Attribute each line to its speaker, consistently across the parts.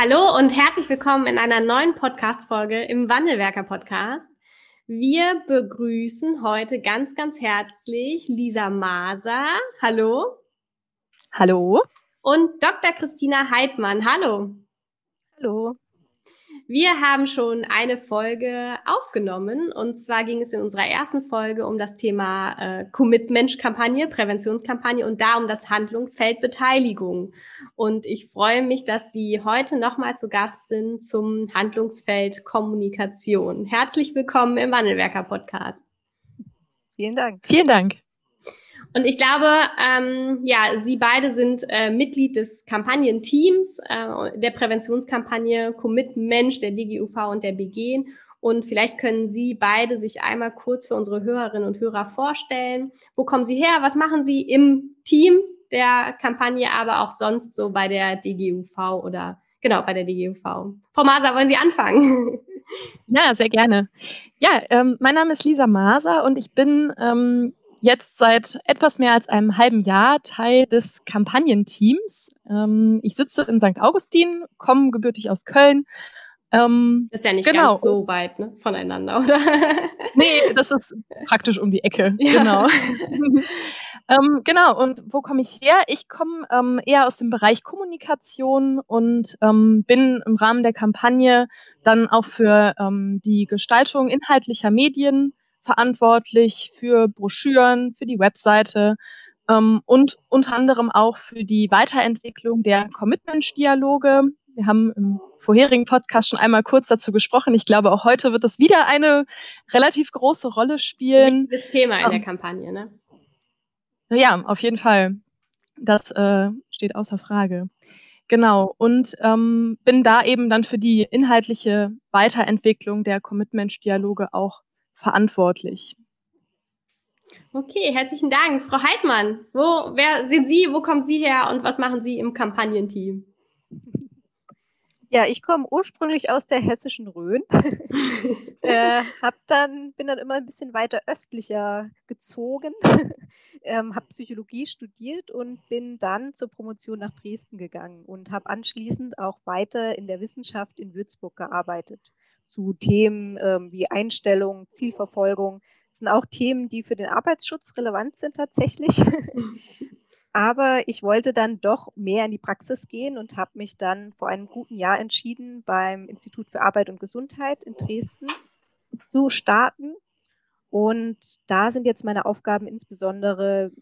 Speaker 1: Hallo und herzlich willkommen in einer neuen Podcast-Folge im Wandelwerker-Podcast. Wir begrüßen heute ganz, ganz herzlich Lisa Maser. Hallo.
Speaker 2: Hallo.
Speaker 1: Und Dr. Christina Heidmann. Hallo.
Speaker 2: Hallo.
Speaker 1: Wir haben schon eine Folge aufgenommen und zwar ging es in unserer ersten Folge um das Thema äh, Commitment-Kampagne, Präventionskampagne und da um das Handlungsfeld Beteiligung. Und ich freue mich, dass Sie heute nochmal zu Gast sind zum Handlungsfeld Kommunikation. Herzlich willkommen im Wandelwerker Podcast.
Speaker 2: Vielen Dank. Vielen Dank.
Speaker 1: Und ich glaube, ähm, ja, Sie beide sind äh, Mitglied des Kampagnenteams äh, der Präventionskampagne Commit Mensch der DGUV und der BG. Und vielleicht können Sie beide sich einmal kurz für unsere Hörerinnen und Hörer vorstellen. Wo kommen Sie her? Was machen Sie im Team der Kampagne, aber auch sonst so bei der DGUV oder genau bei der DGUV? Frau Maser, wollen Sie anfangen?
Speaker 2: Ja, sehr gerne. Ja, ähm, mein Name ist Lisa Maser und ich bin ähm, jetzt seit etwas mehr als einem halben Jahr Teil des Kampagnenteams. Ähm, ich sitze in St. Augustin, komme gebürtig aus Köln.
Speaker 1: Ähm, ist ja nicht genau. ganz so weit ne, voneinander, oder?
Speaker 2: nee, das ist praktisch um die Ecke. Ja. Genau. ähm, genau, und wo komme ich her? Ich komme ähm, eher aus dem Bereich Kommunikation und ähm, bin im Rahmen der Kampagne dann auch für ähm, die Gestaltung inhaltlicher Medien verantwortlich für Broschüren, für die Webseite ähm, und unter anderem auch für die Weiterentwicklung der Commitment-Dialoge. Wir haben im vorherigen Podcast schon einmal kurz dazu gesprochen. Ich glaube, auch heute wird das wieder eine relativ große Rolle spielen.
Speaker 1: Das Thema in ähm, der Kampagne, ne?
Speaker 2: Ja, auf jeden Fall. Das äh, steht außer Frage. Genau, und ähm, bin da eben dann für die inhaltliche Weiterentwicklung der Commitment-Dialoge auch verantwortlich.
Speaker 1: Okay, herzlichen Dank. Frau Heidmann, wo, wer sind Sie, wo kommen Sie her und was machen Sie im Kampagnenteam?
Speaker 3: Ja, ich komme ursprünglich aus der hessischen Rhön. äh, hab dann, bin dann immer ein bisschen weiter östlicher gezogen, ähm, habe Psychologie studiert und bin dann zur Promotion nach Dresden gegangen und habe anschließend auch weiter in der Wissenschaft in Würzburg gearbeitet zu Themen ähm, wie Einstellung, Zielverfolgung. Das sind auch Themen, die für den Arbeitsschutz relevant sind tatsächlich. Aber ich wollte dann doch mehr in die Praxis gehen und habe mich dann vor einem guten Jahr entschieden, beim Institut für Arbeit und Gesundheit in Dresden zu starten. Und da sind jetzt meine Aufgaben insbesondere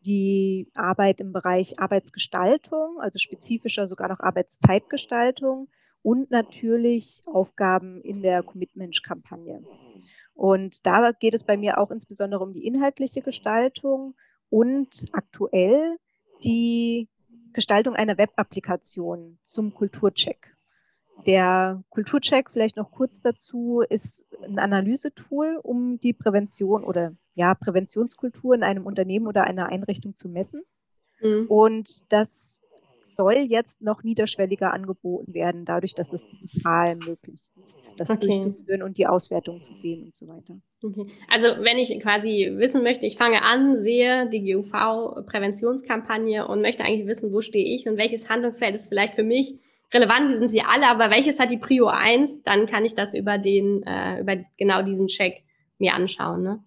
Speaker 3: die Arbeit im Bereich Arbeitsgestaltung, also spezifischer sogar noch Arbeitszeitgestaltung, und natürlich Aufgaben in der Commitment-Kampagne. Und da geht es bei mir auch insbesondere um die inhaltliche Gestaltung und aktuell die Gestaltung einer Web-Applikation zum Kulturcheck. Der Kulturcheck, vielleicht noch kurz dazu, ist ein Analysetool, um die Prävention oder ja, Präventionskultur in einem Unternehmen oder einer Einrichtung zu messen. Mhm. Und das soll jetzt noch niederschwelliger angeboten werden, dadurch, dass es digital möglich ist, das okay. durchzuführen und die Auswertung zu sehen und so weiter.
Speaker 1: Okay. Also wenn ich quasi wissen möchte, ich fange an, sehe die GUV-Präventionskampagne und möchte eigentlich wissen, wo stehe ich und welches Handlungsfeld ist vielleicht für mich relevant, die sind hier alle, aber welches hat die Prio 1, dann kann ich das über den, äh, über genau diesen Check mir anschauen, ne?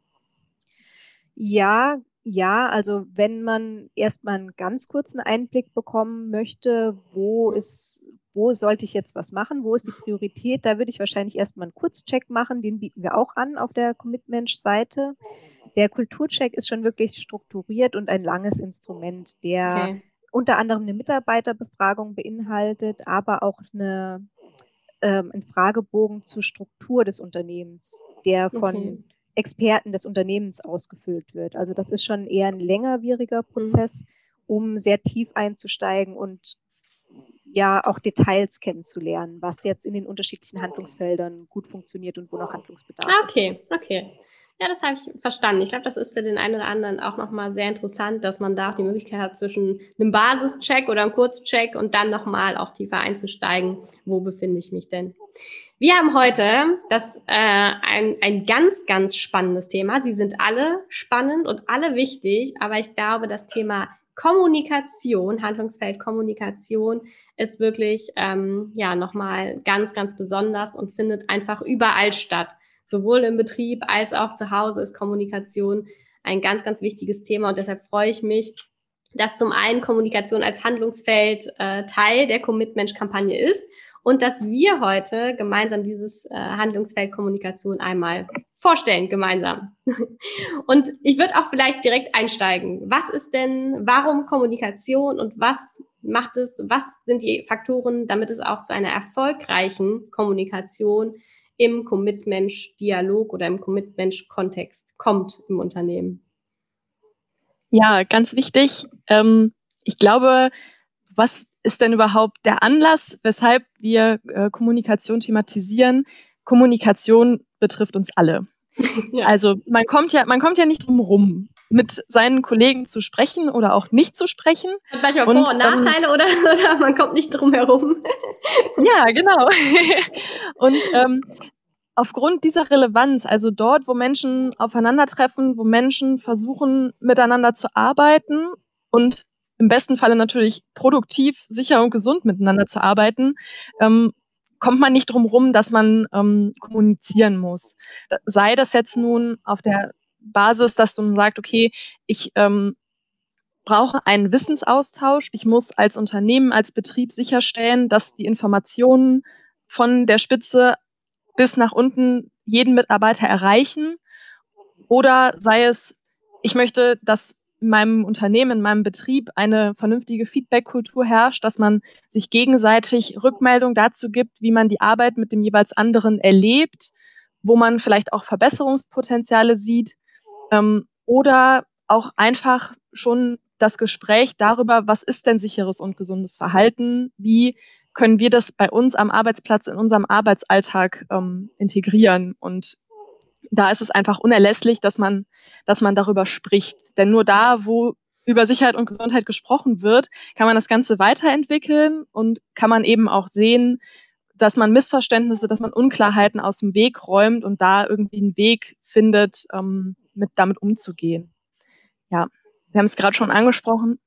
Speaker 3: Ja, ja, also wenn man erstmal einen ganz kurzen Einblick bekommen möchte, wo ist, wo sollte ich jetzt was machen, wo ist die Priorität, da würde ich wahrscheinlich erstmal einen Kurzcheck machen, den bieten wir auch an auf der Commitment-Seite. Der Kulturcheck ist schon wirklich strukturiert und ein langes Instrument, der okay. unter anderem eine Mitarbeiterbefragung beinhaltet, aber auch eine, ähm, einen Fragebogen zur Struktur des Unternehmens, der von okay Experten des Unternehmens ausgefüllt wird. Also das ist schon eher ein längerwieriger mhm. Prozess, um sehr tief einzusteigen und ja auch Details kennenzulernen, was jetzt in den unterschiedlichen Handlungsfeldern gut funktioniert und wo noch Handlungsbedarf
Speaker 1: ah, okay, ist. Okay, okay. Ja, das habe ich verstanden. Ich glaube, das ist für den einen oder anderen auch nochmal sehr interessant, dass man da auch die Möglichkeit hat, zwischen einem Basischeck oder einem Kurzcheck und dann nochmal auch tiefer einzusteigen. Wo befinde ich mich denn? Wir haben heute das äh, ein, ein ganz, ganz spannendes Thema. Sie sind alle spannend und alle wichtig, aber ich glaube, das Thema Kommunikation, Handlungsfeld Kommunikation ist wirklich ähm, ja nochmal ganz, ganz besonders und findet einfach überall statt sowohl im Betrieb als auch zu Hause ist Kommunikation ein ganz, ganz wichtiges Thema. Und deshalb freue ich mich, dass zum einen Kommunikation als Handlungsfeld äh, Teil der Commitment-Kampagne ist und dass wir heute gemeinsam dieses äh, Handlungsfeld Kommunikation einmal vorstellen, gemeinsam. und ich würde auch vielleicht direkt einsteigen. Was ist denn, warum Kommunikation und was macht es, was sind die Faktoren, damit es auch zu einer erfolgreichen Kommunikation im Commit-Mensch-Dialog oder im Commit-Mensch-Kontext kommt im Unternehmen?
Speaker 2: Ja, ganz wichtig. Ähm, ich glaube, was ist denn überhaupt der Anlass, weshalb wir äh, Kommunikation thematisieren? Kommunikation betrifft uns alle. Ja. Also man kommt ja, man kommt ja nicht drum rum, mit seinen Kollegen zu sprechen oder auch nicht zu sprechen.
Speaker 1: Hat manchmal Vor- und, und Nachteile ähm, oder, oder, man kommt nicht drum herum.
Speaker 2: ja, genau. und ähm, aufgrund dieser Relevanz, also dort, wo Menschen aufeinandertreffen, wo Menschen versuchen, miteinander zu arbeiten und im besten Falle natürlich produktiv, sicher und gesund miteinander zu arbeiten, ähm, kommt man nicht drum rum, dass man ähm, kommunizieren muss. Sei das jetzt nun auf der Basis, dass du sagst, okay, ich ähm, brauche einen Wissensaustausch. Ich muss als Unternehmen, als Betrieb sicherstellen, dass die Informationen von der Spitze bis nach unten jeden Mitarbeiter erreichen. Oder sei es, ich möchte, dass in meinem Unternehmen, in meinem Betrieb eine vernünftige Feedback-Kultur herrscht, dass man sich gegenseitig Rückmeldung dazu gibt, wie man die Arbeit mit dem jeweils anderen erlebt, wo man vielleicht auch Verbesserungspotenziale sieht ähm, oder auch einfach schon das Gespräch darüber, was ist denn sicheres und gesundes Verhalten, wie können wir das bei uns am Arbeitsplatz in unserem Arbeitsalltag ähm, integrieren und da ist es einfach unerlässlich, dass man, dass man darüber spricht. Denn nur da, wo über Sicherheit und Gesundheit gesprochen wird, kann man das Ganze weiterentwickeln und kann man eben auch sehen, dass man Missverständnisse, dass man Unklarheiten aus dem Weg räumt und da irgendwie einen Weg findet, ähm, mit damit umzugehen. Ja, wir haben es gerade schon angesprochen.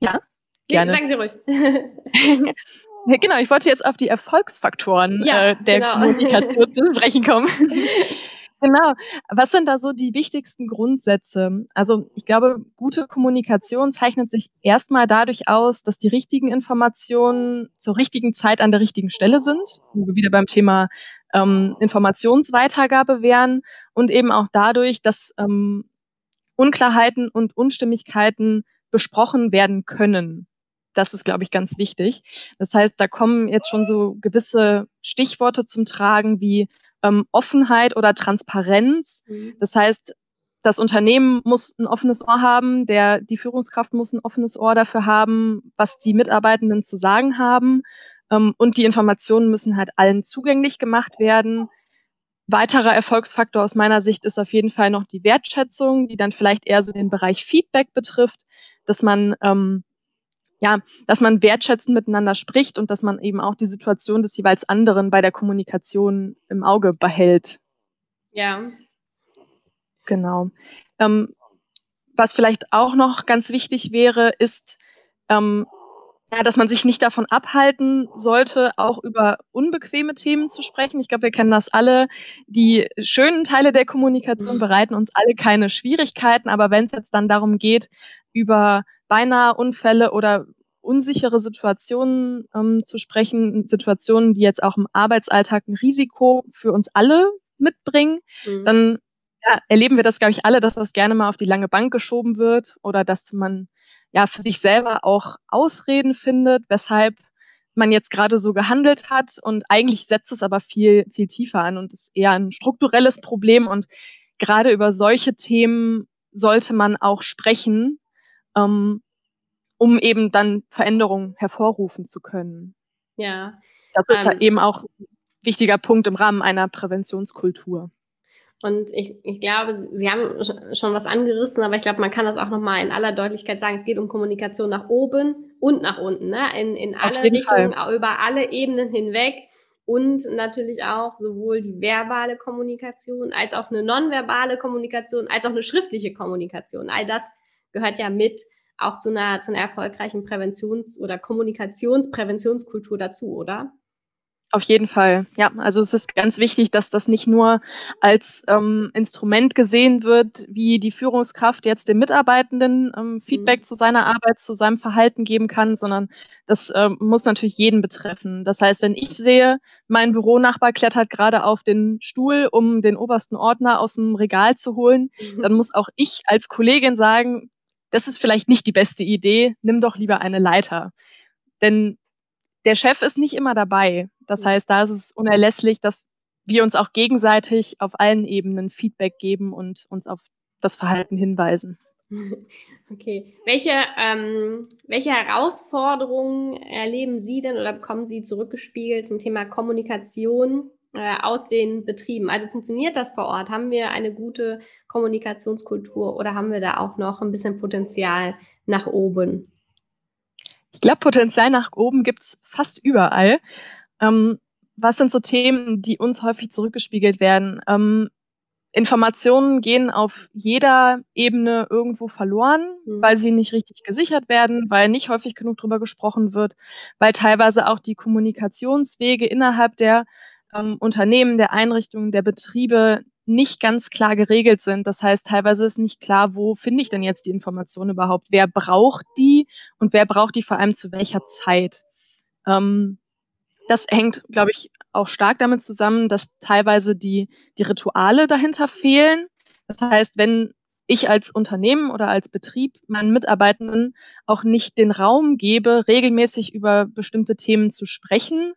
Speaker 1: Ja, gerne. sagen Sie ruhig.
Speaker 2: genau, ich wollte jetzt auf die Erfolgsfaktoren ja, äh, der genau. Kommunikation zu sprechen kommen. Genau. Was sind da so die wichtigsten Grundsätze? Also ich glaube, gute Kommunikation zeichnet sich erstmal dadurch aus, dass die richtigen Informationen zur richtigen Zeit an der richtigen Stelle sind, wo wir wieder beim Thema ähm, Informationsweitergabe wären und eben auch dadurch, dass ähm, Unklarheiten und Unstimmigkeiten besprochen werden können. Das ist, glaube ich, ganz wichtig. Das heißt, da kommen jetzt schon so gewisse Stichworte zum Tragen wie ähm, Offenheit oder Transparenz. Mhm. Das heißt, das Unternehmen muss ein offenes Ohr haben, der, die Führungskraft muss ein offenes Ohr dafür haben, was die Mitarbeitenden zu sagen haben. Ähm, und die Informationen müssen halt allen zugänglich gemacht werden. Weiterer Erfolgsfaktor aus meiner Sicht ist auf jeden Fall noch die Wertschätzung, die dann vielleicht eher so den Bereich Feedback betrifft, dass man ähm, ja, dass man wertschätzend miteinander spricht und dass man eben auch die Situation des jeweils anderen bei der Kommunikation im Auge behält.
Speaker 1: Ja.
Speaker 2: Genau. Ähm, was vielleicht auch noch ganz wichtig wäre, ist, ähm, ja, dass man sich nicht davon abhalten sollte, auch über unbequeme Themen zu sprechen. Ich glaube, wir kennen das alle. Die schönen Teile der Kommunikation mhm. bereiten uns alle keine Schwierigkeiten, aber wenn es jetzt dann darum geht, über beinahe Unfälle oder unsichere Situationen ähm, zu sprechen, Situationen, die jetzt auch im Arbeitsalltag ein Risiko für uns alle mitbringen, mhm. dann ja, erleben wir das, glaube ich, alle, dass das gerne mal auf die lange Bank geschoben wird oder dass man ja für sich selber auch Ausreden findet, weshalb man jetzt gerade so gehandelt hat und eigentlich setzt es aber viel, viel tiefer an und ist eher ein strukturelles Problem und gerade über solche Themen sollte man auch sprechen, ähm, um eben dann Veränderungen hervorrufen zu können.
Speaker 1: Ja.
Speaker 2: Das ist ähm, eben auch ein wichtiger Punkt im Rahmen einer Präventionskultur.
Speaker 1: Und ich, ich glaube, Sie haben schon was angerissen, aber ich glaube, man kann das auch nochmal in aller Deutlichkeit sagen. Es geht um Kommunikation nach oben und nach unten, ne? in, in alle Richtungen, Fall. über alle Ebenen hinweg. Und natürlich auch sowohl die verbale Kommunikation als auch eine nonverbale Kommunikation, als auch eine schriftliche Kommunikation. All das gehört ja mit auch zu einer, zu einer erfolgreichen Präventions- oder Kommunikationspräventionskultur dazu, oder?
Speaker 2: Auf jeden Fall, ja. Also es ist ganz wichtig, dass das nicht nur als ähm, Instrument gesehen wird, wie die Führungskraft jetzt dem Mitarbeitenden ähm, Feedback mhm. zu seiner Arbeit, zu seinem Verhalten geben kann, sondern das ähm, muss natürlich jeden betreffen. Das heißt, wenn ich sehe, mein Büronachbar klettert gerade auf den Stuhl, um den obersten Ordner aus dem Regal zu holen, mhm. dann muss auch ich als Kollegin sagen, das ist vielleicht nicht die beste Idee, nimm doch lieber eine Leiter. Denn der Chef ist nicht immer dabei. Das mhm. heißt, da ist es unerlässlich, dass wir uns auch gegenseitig auf allen Ebenen Feedback geben und uns auf das Verhalten hinweisen.
Speaker 1: Okay. Welche, ähm, welche Herausforderungen erleben Sie denn oder bekommen Sie zurückgespiegelt zum Thema Kommunikation äh, aus den Betrieben? Also funktioniert das vor Ort? Haben wir eine gute Kommunikationskultur oder haben wir da auch noch ein bisschen Potenzial nach oben?
Speaker 2: Ich glaube, Potenzial nach oben gibt's fast überall. Ähm, was sind so Themen, die uns häufig zurückgespiegelt werden? Ähm, Informationen gehen auf jeder Ebene irgendwo verloren, mhm. weil sie nicht richtig gesichert werden, weil nicht häufig genug drüber gesprochen wird, weil teilweise auch die Kommunikationswege innerhalb der ähm, Unternehmen, der Einrichtungen, der Betriebe nicht ganz klar geregelt sind. Das heißt, teilweise ist nicht klar, wo finde ich denn jetzt die Information überhaupt? Wer braucht die und wer braucht die vor allem zu welcher Zeit? Ähm, das hängt, glaube ich, auch stark damit zusammen, dass teilweise die, die Rituale dahinter fehlen. Das heißt, wenn ich als Unternehmen oder als Betrieb meinen Mitarbeitenden auch nicht den Raum gebe, regelmäßig über bestimmte Themen zu sprechen,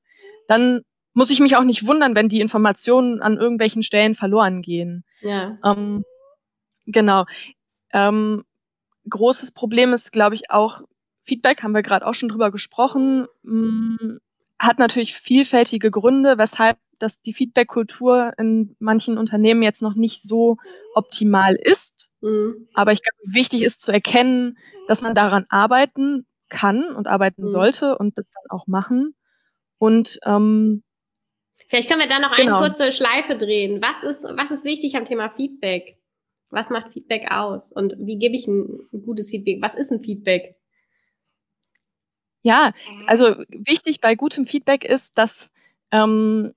Speaker 2: dann muss ich mich auch nicht wundern, wenn die Informationen an irgendwelchen Stellen verloren gehen.
Speaker 1: Ja.
Speaker 2: Ähm, genau. Ähm, großes Problem ist, glaube ich, auch Feedback, haben wir gerade auch schon drüber gesprochen, mh, mm, hat natürlich vielfältige Gründe, weshalb dass die Feedback-Kultur in manchen Unternehmen jetzt noch nicht so optimal ist. Mhm. Aber ich glaube, wichtig ist zu erkennen, dass man daran arbeiten kann und arbeiten mhm. sollte und das dann auch machen. Und ähm,
Speaker 1: Vielleicht können wir da noch genau. eine kurze Schleife drehen. Was ist, was ist wichtig am Thema Feedback? Was macht Feedback aus? Und wie gebe ich ein, gutes Feedback? Was ist ein Feedback?
Speaker 2: Ja, also wichtig bei gutem Feedback ist, dass ähm,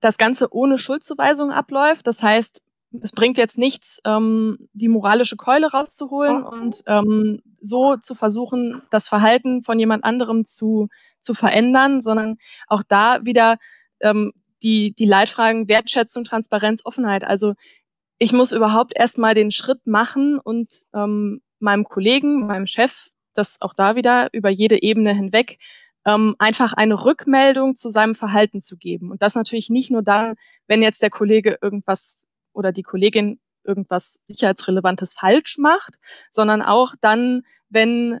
Speaker 2: das Ganze ohne Schuldzuweisung abläuft. Das heißt, es bringt jetzt nichts, ähm, die moralische Keule rauszuholen oh. und ähm, so zu versuchen, das Verhalten von jemand anderem zu, zu verändern, sondern auch da wieder ähm, die, die Leitfragen Wertschätzung, Transparenz, Offenheit. Also ich muss überhaupt erstmal den Schritt machen und ähm, meinem Kollegen, meinem Chef, das auch da wieder über jede Ebene hinweg, ähm, einfach eine Rückmeldung zu seinem Verhalten zu geben. Und das natürlich nicht nur dann, wenn jetzt der Kollege irgendwas oder die Kollegin irgendwas sicherheitsrelevantes falsch macht, sondern auch dann, wenn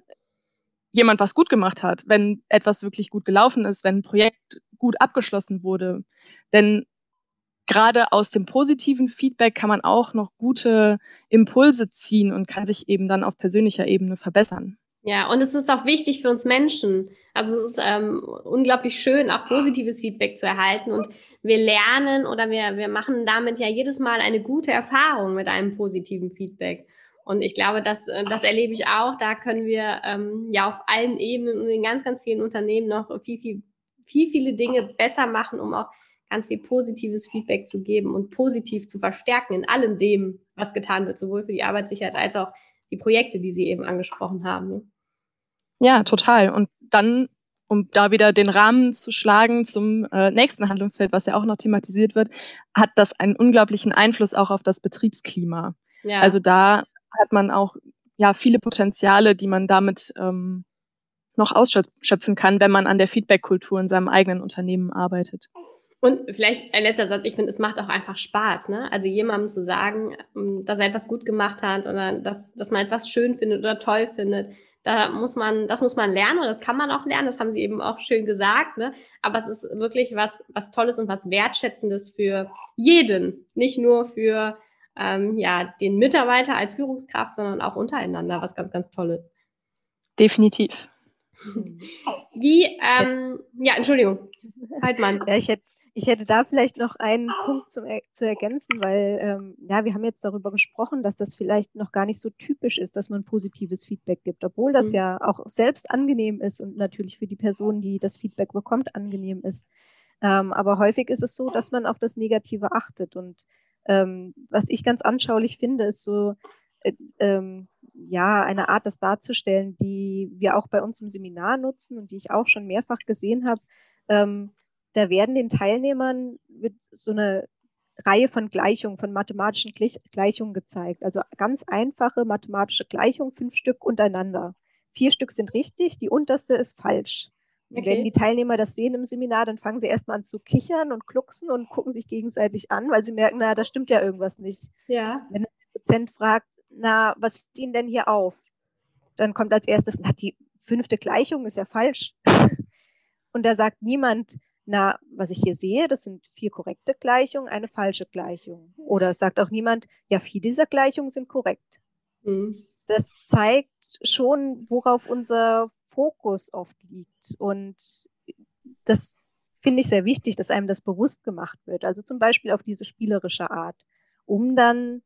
Speaker 2: jemand was gut gemacht hat, wenn etwas wirklich gut gelaufen ist, wenn ein Projekt gut abgeschlossen wurde. Denn gerade aus dem positiven Feedback kann man auch noch gute Impulse ziehen und kann sich eben dann auf persönlicher Ebene verbessern.
Speaker 1: Ja, und es ist auch wichtig für uns Menschen. Also es ist ähm, unglaublich schön, auch positives Feedback zu erhalten. Und wir lernen oder wir, wir machen damit ja jedes Mal eine gute Erfahrung mit einem positiven Feedback. Und ich glaube, das, äh, das erlebe ich auch. Da können wir ähm, ja auf allen Ebenen und in ganz, ganz vielen Unternehmen noch viel, viel, viel, viele Dinge besser machen, um auch ganz viel positives Feedback zu geben und positiv zu verstärken in allem dem, was getan wird, sowohl für die Arbeitssicherheit als auch die Projekte, die Sie eben angesprochen haben. Ne?
Speaker 2: Ja, total. Und dann, um da wieder den Rahmen zu schlagen zum äh, nächsten Handlungsfeld, was ja auch noch thematisiert wird, hat das einen unglaublichen Einfluss auch auf das Betriebsklima. Ja. Also da hat man auch ja viele Potenziale, die man damit ähm, noch ausschöpfen kann, wenn man an der Feedback-Kultur in seinem eigenen Unternehmen arbeitet.
Speaker 1: Und vielleicht ein letzter Satz, ich finde, es macht auch einfach Spaß, ne? Also jemandem zu sagen, ähm, dass er etwas gut gemacht hat oder dass, dass man etwas schön findet oder toll findet, Da muss man, das muss man lernen und das kann man auch lernen. Das haben Sie eben auch schön gesagt. Ne? Aber es ist wirklich was, was Tolles und was Wertschätzendes für jeden, nicht nur für ähm, ja den Mitarbeiter als Führungskraft, sondern auch untereinander, was ganz, ganz Tolles.
Speaker 2: Definitiv.
Speaker 1: Wie, ähm, ja, Entschuldigung, halt mal.
Speaker 3: Ja, ich hätte ich hätte da vielleicht noch einen Punkt zum, zu ergänzen, weil ähm, ja, wir haben jetzt darüber gesprochen, dass das vielleicht noch gar nicht so typisch ist, dass man positives Feedback gibt, obwohl das mhm. ja auch selbst angenehm ist und natürlich für die Person, die das Feedback bekommt, angenehm ist. Ähm, aber häufig ist es so, dass man auf das Negative achtet. Und ähm, was ich ganz anschaulich finde, ist so, äh, ähm, ja, eine Art, das darzustellen, die wir auch bei uns im Seminar nutzen und die ich auch schon mehrfach gesehen habe. Ähm, da werden den Teilnehmern mit so eine Reihe von Gleichungen, von mathematischen Gleichungen gezeigt. Also ganz einfache mathematische Gleichungen, fünf Stück untereinander. Vier Stück sind richtig, die unterste ist falsch. Okay. Wenn die Teilnehmer das sehen im Seminar, dann fangen sie erstmal an zu kichern und klucksen und gucken sich gegenseitig an, weil sie merken, na, da stimmt ja irgendwas nicht.
Speaker 1: Ja.
Speaker 3: Wenn der Dozent fragt, na, was steht Ihnen denn hier auf? Dann kommt als erstes, na, die fünfte Gleichung ist ja falsch. und da sagt niemand, na, was ich hier sehe, das sind vier korrekte Gleichungen, eine falsche Gleichung. Oder es sagt auch niemand, ja, vier dieser Gleichungen sind korrekt. Mhm. Das zeigt schon, worauf unser Fokus oft liegt. Und das finde ich sehr wichtig, dass einem das bewusst gemacht wird. Also zum Beispiel auf diese spielerische Art, um dann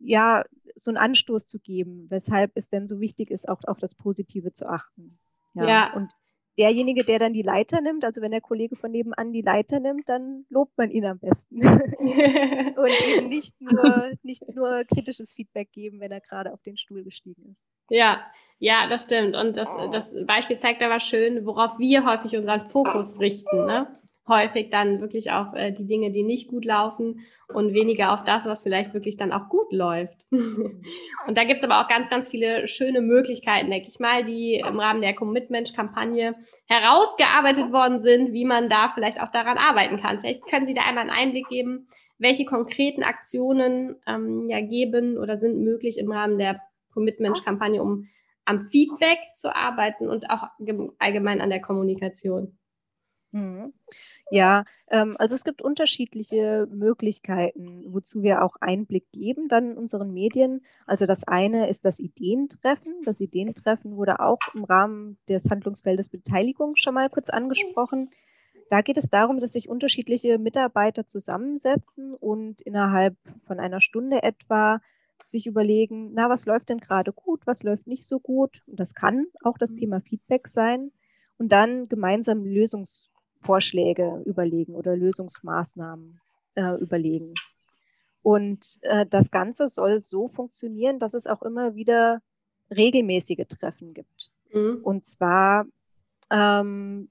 Speaker 3: ja so einen Anstoß zu geben, weshalb es denn so wichtig ist, auch auf das Positive zu achten. Ja. ja. Und derjenige, der dann die Leiter nimmt, also wenn der Kollege von nebenan die Leiter nimmt, dann lobt man ihn am besten. und eben nicht nur, nicht nur kritisches Feedback geben, wenn er gerade auf den Stuhl gestiegen ist.
Speaker 1: Ja, ja, das stimmt. Und das, das Beispiel zeigt aber schön, worauf wir häufig unseren Fokus richten. Ne? häufig dann wirklich auf äh, die Dinge, die nicht gut laufen und weniger auf das, was vielleicht wirklich dann auch gut läuft. und da gibt's aber auch ganz, ganz viele schöne Möglichkeiten, denke ich mal, die im Rahmen der Commitment-Kampagne herausgearbeitet worden sind, wie man da vielleicht auch daran arbeiten kann. Vielleicht können Sie da einmal einen Einblick geben, welche konkreten Aktionen ähm, ja geben oder sind möglich im Rahmen der Commitment-Kampagne, um am Feedback zu arbeiten und auch allgemein an der Kommunikation.
Speaker 3: Mhm. Ja, ähm, also es gibt unterschiedliche Möglichkeiten, wozu wir auch Einblick geben dann in unseren Medien. Also das eine ist das Ideentreffen. Das Ideentreffen wurde auch im Rahmen des Handlungsfeldes Beteiligung schon mal kurz angesprochen. Da geht es darum, dass sich unterschiedliche Mitarbeiter zusammensetzen und innerhalb von einer Stunde etwa sich überlegen, na, was läuft denn gerade gut, was läuft nicht so gut. Und das kann auch das mhm. Thema Feedback sein. Und dann gemeinsam Lösungs Vorschläge überlegen oder Lösungsmaßnahmen äh, überlegen. Und äh, das Ganze soll so funktionieren, dass es auch immer wieder regelmäßige Treffen gibt. Mhm. Und zwar ähm,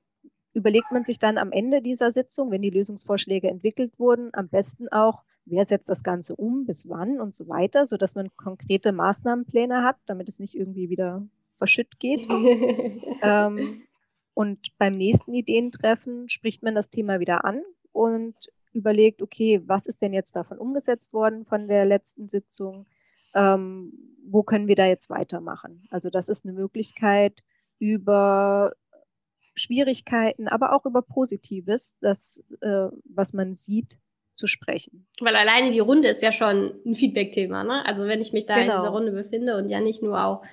Speaker 3: überlegt man sich dann am Ende dieser Sitzung, wenn die Lösungsvorschläge entwickelt wurden, am besten auch, wer setzt das Ganze um, bis wann und so weiter, so dass man konkrete Maßnahmenpläne hat, damit es nicht irgendwie wieder verschütt geht. ähm, und beim nächsten Ideentreffen spricht man das Thema wieder an und überlegt, okay, was ist denn jetzt davon umgesetzt worden von der letzten Sitzung? Ähm, wo können wir da jetzt weitermachen? Also das ist eine Möglichkeit über Schwierigkeiten, aber auch über Positives, das, äh, was man sieht, zu sprechen.
Speaker 1: Weil alleine die Runde ist ja schon ein Feedback-Thema. Ne? Also wenn ich mich da genau. in dieser Runde befinde und ja nicht nur auch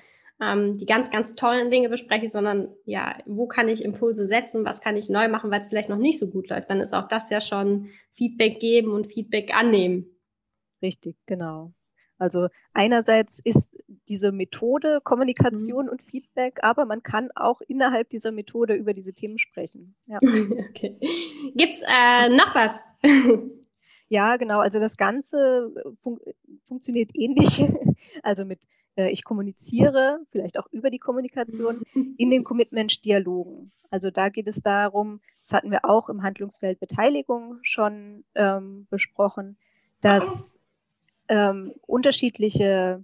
Speaker 1: ähm, die ganz, ganz tollen Dinge bespreche, sondern ja, wo kann ich Impulse setzen, was kann ich neu machen, weil es vielleicht noch nicht so gut läuft, dann ist auch das ja schon Feedback geben und Feedback annehmen.
Speaker 3: Richtig, genau. Also einerseits ist diese Methode Kommunikation mhm. und Feedback, aber man kann auch innerhalb dieser Methode über diese Themen sprechen. Ja.
Speaker 1: okay. Gibt's äh, noch was?
Speaker 3: ja, genau. Also das Ganze fun funktioniert ähnlich. also mit äh, ich kommuniziere, vielleicht auch über die Kommunikation, in den Commitment-Dialogen. Also da geht es darum, das hatten wir auch im Handlungsfeld Beteiligung schon ähm, besprochen, dass ähm, unterschiedliche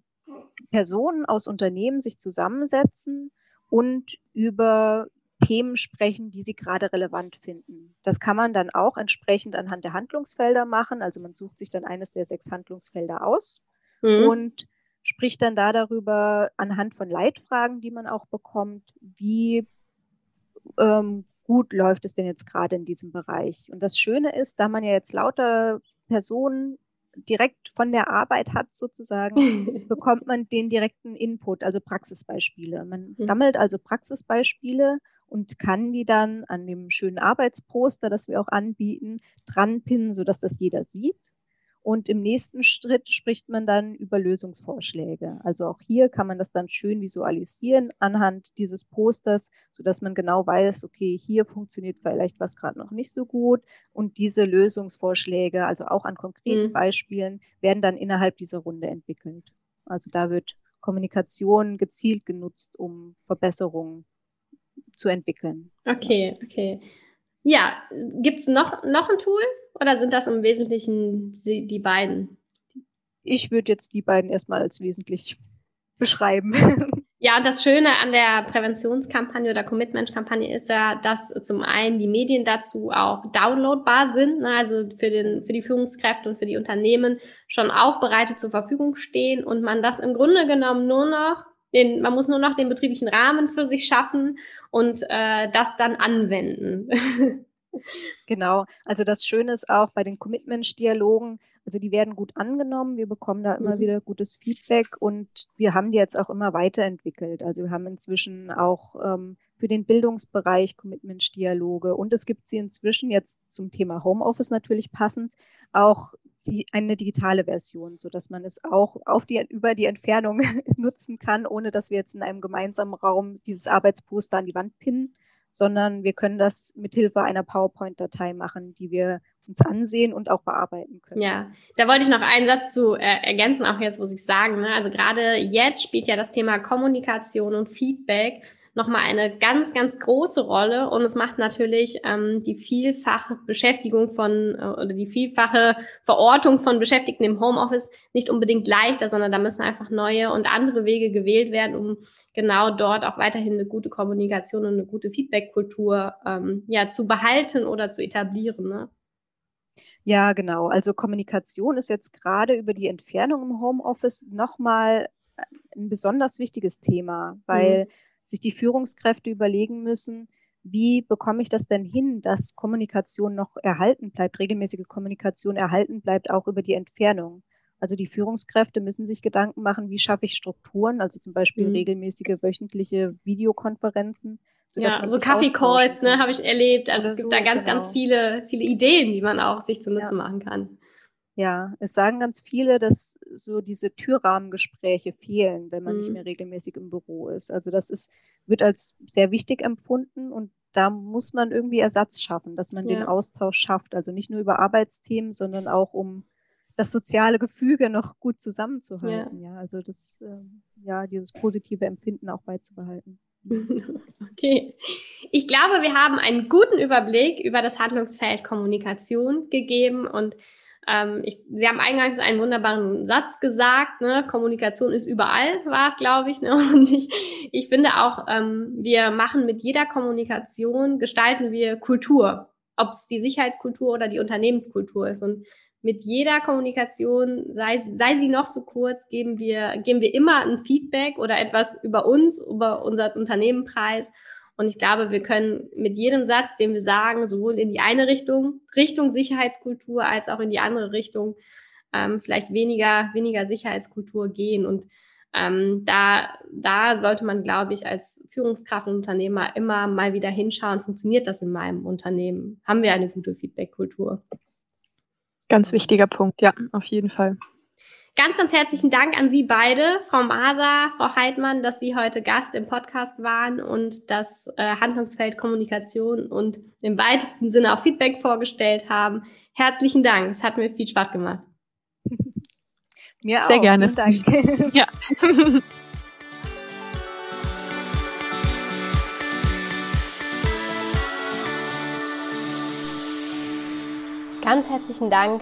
Speaker 3: Personen aus Unternehmen sich zusammensetzen und über Themen sprechen, die sie gerade relevant finden. Das kann man dann auch entsprechend anhand der Handlungsfelder machen. Also man sucht sich dann eines der sechs Handlungsfelder aus mhm. und spricht dann da darüber anhand von Leitfragen, die man auch bekommt, wie ähm, gut läuft es denn jetzt gerade in diesem Bereich. Und das Schöne ist, da man ja jetzt lauter Personen direkt von der Arbeit hat sozusagen, bekommt man den direkten Input, also Praxisbeispiele. Man mhm. sammelt also Praxisbeispiele und kann die dann an dem schönen Arbeitsposter, das wir auch anbieten, dran pinnen, sodass das jeder sieht. Und im nächsten Schritt spricht man dann über Lösungsvorschläge. Also auch hier kann man das dann schön visualisieren anhand dieses Posters, so dass man genau weiß, okay, hier funktioniert vielleicht was gerade noch nicht so gut. Und diese Lösungsvorschläge, also auch an konkreten mhm. Beispielen, werden dann innerhalb dieser Runde entwickelt. Also da wird Kommunikation gezielt genutzt, um Verbesserungen zu entwickeln.
Speaker 1: Okay, okay. Ja, gibt's noch, noch ein Tool oder sind das im Wesentlichen die beiden?
Speaker 3: Ich würde jetzt die beiden erstmal als wesentlich beschreiben.
Speaker 1: Ja, und das Schöne an der Präventionskampagne oder Commitment-Kampagne ist ja, dass zum einen die Medien dazu auch downloadbar sind, ne, also für, den, für die Führungskräfte und für die Unternehmen schon aufbereitet zur Verfügung stehen und man das im Grunde genommen nur noch den, man muss nur noch den betrieblichen Rahmen für sich schaffen und äh, das dann anwenden.
Speaker 3: genau. Also das Schöne ist auch bei den Commitment-Dialogen, also die werden gut angenommen. Wir bekommen da immer mhm. wieder gutes Feedback und wir haben die jetzt auch immer weiterentwickelt. Also wir haben inzwischen auch ähm, für den Bildungsbereich Commitment-Dialoge und es gibt sie inzwischen jetzt zum Thema Homeoffice natürlich passend auch die, eine digitale Version, so dass man es auch auf die, über die Entfernung nutzen kann, ohne dass wir jetzt in einem gemeinsamen Raum dieses Arbeitsposter an die Wand pinnen, sondern wir können das mit Hilfe einer PowerPoint-Datei machen, die wir uns ansehen und auch bearbeiten können.
Speaker 1: Ja, da wollte ich noch einen Satz zu äh, ergänzen, auch jetzt muss ich sagen. Ne? Also gerade jetzt spielt ja das Thema Kommunikation und Feedback nochmal eine ganz, ganz große Rolle und es macht natürlich ähm, die vielfache Beschäftigung von äh, oder die vielfache Verortung von Beschäftigten im Homeoffice nicht unbedingt leichter, sondern da müssen einfach neue und andere Wege gewählt werden, um genau dort auch weiterhin eine gute Kommunikation und eine gute Feedback-Kultur ähm, ja, zu behalten oder zu etablieren. Ne?
Speaker 3: Ja, genau. Also Kommunikation ist jetzt gerade über die Entfernung im Homeoffice nochmal ein besonders wichtiges Thema, weil mhm sich die Führungskräfte überlegen müssen, wie bekomme ich das denn hin, dass Kommunikation noch erhalten bleibt, regelmäßige Kommunikation erhalten bleibt, auch über die Entfernung. Also die Führungskräfte müssen sich Gedanken machen, wie schaffe ich Strukturen, also zum Beispiel mhm. regelmäßige wöchentliche Videokonferenzen.
Speaker 1: Ja, so Kaffee-Calls, ne, habe ich erlebt. Also Oder es gibt so, da ganz, genau. ganz viele, viele Ideen, die man auch sich zunutze ja. machen kann.
Speaker 3: Ja, es sagen ganz viele, dass so diese Türrahmengespräche fehlen, wenn man mhm. nicht mehr regelmäßig im Büro ist. Also das ist, wird als sehr wichtig empfunden und da muss man irgendwie Ersatz schaffen, dass man ja. den Austausch schafft. Also nicht nur über Arbeitsthemen, sondern auch um das soziale Gefüge noch gut zusammenzuhalten. Ja, ja also das, äh, ja, dieses positive Empfinden auch beizubehalten.
Speaker 1: Okay. Ich glaube, wir haben einen guten Überblick über das Handlungsfeld Kommunikation gegeben und ähm, ich, Sie haben eingangs einen wunderbaren Satz gesagt, ne? Kommunikation ist überall, war es, glaube ich. Ne? Und ich, ich finde auch, ähm, wir machen mit jeder Kommunikation, gestalten wir Kultur, ob es die Sicherheitskultur oder die Unternehmenskultur ist. Und mit jeder Kommunikation, sei, sei sie noch so kurz, geben wir, geben wir immer ein Feedback oder etwas über uns, über unser Unternehmen preis und ich glaube, wir können mit jedem Satz, den wir sagen, sowohl in die eine Richtung, Richtung Sicherheitskultur, als auch in die andere Richtung, ähm, vielleicht weniger, weniger Sicherheitskultur gehen. Und ähm, da, da sollte man, glaube ich, als Führungskraft und Unternehmer immer mal wieder hinschauen, funktioniert das in meinem Unternehmen? Haben wir eine gute Feedback-Kultur?
Speaker 2: Ganz wichtiger Punkt, ja, auf jeden Fall.
Speaker 1: Ganz, ganz herzlichen Dank an Sie beide, Frau Maser, Frau Heidmann, dass Sie heute Gast im Podcast waren und das äh, Handlungsfeld Kommunikation und im weitesten Sinne auch Feedback vorgestellt haben. Herzlichen Dank. Es hat mir viel Spaß gemacht.
Speaker 2: Mir Sehr auch. gerne. Vielen Dank. ja.
Speaker 1: Ganz herzlichen Dank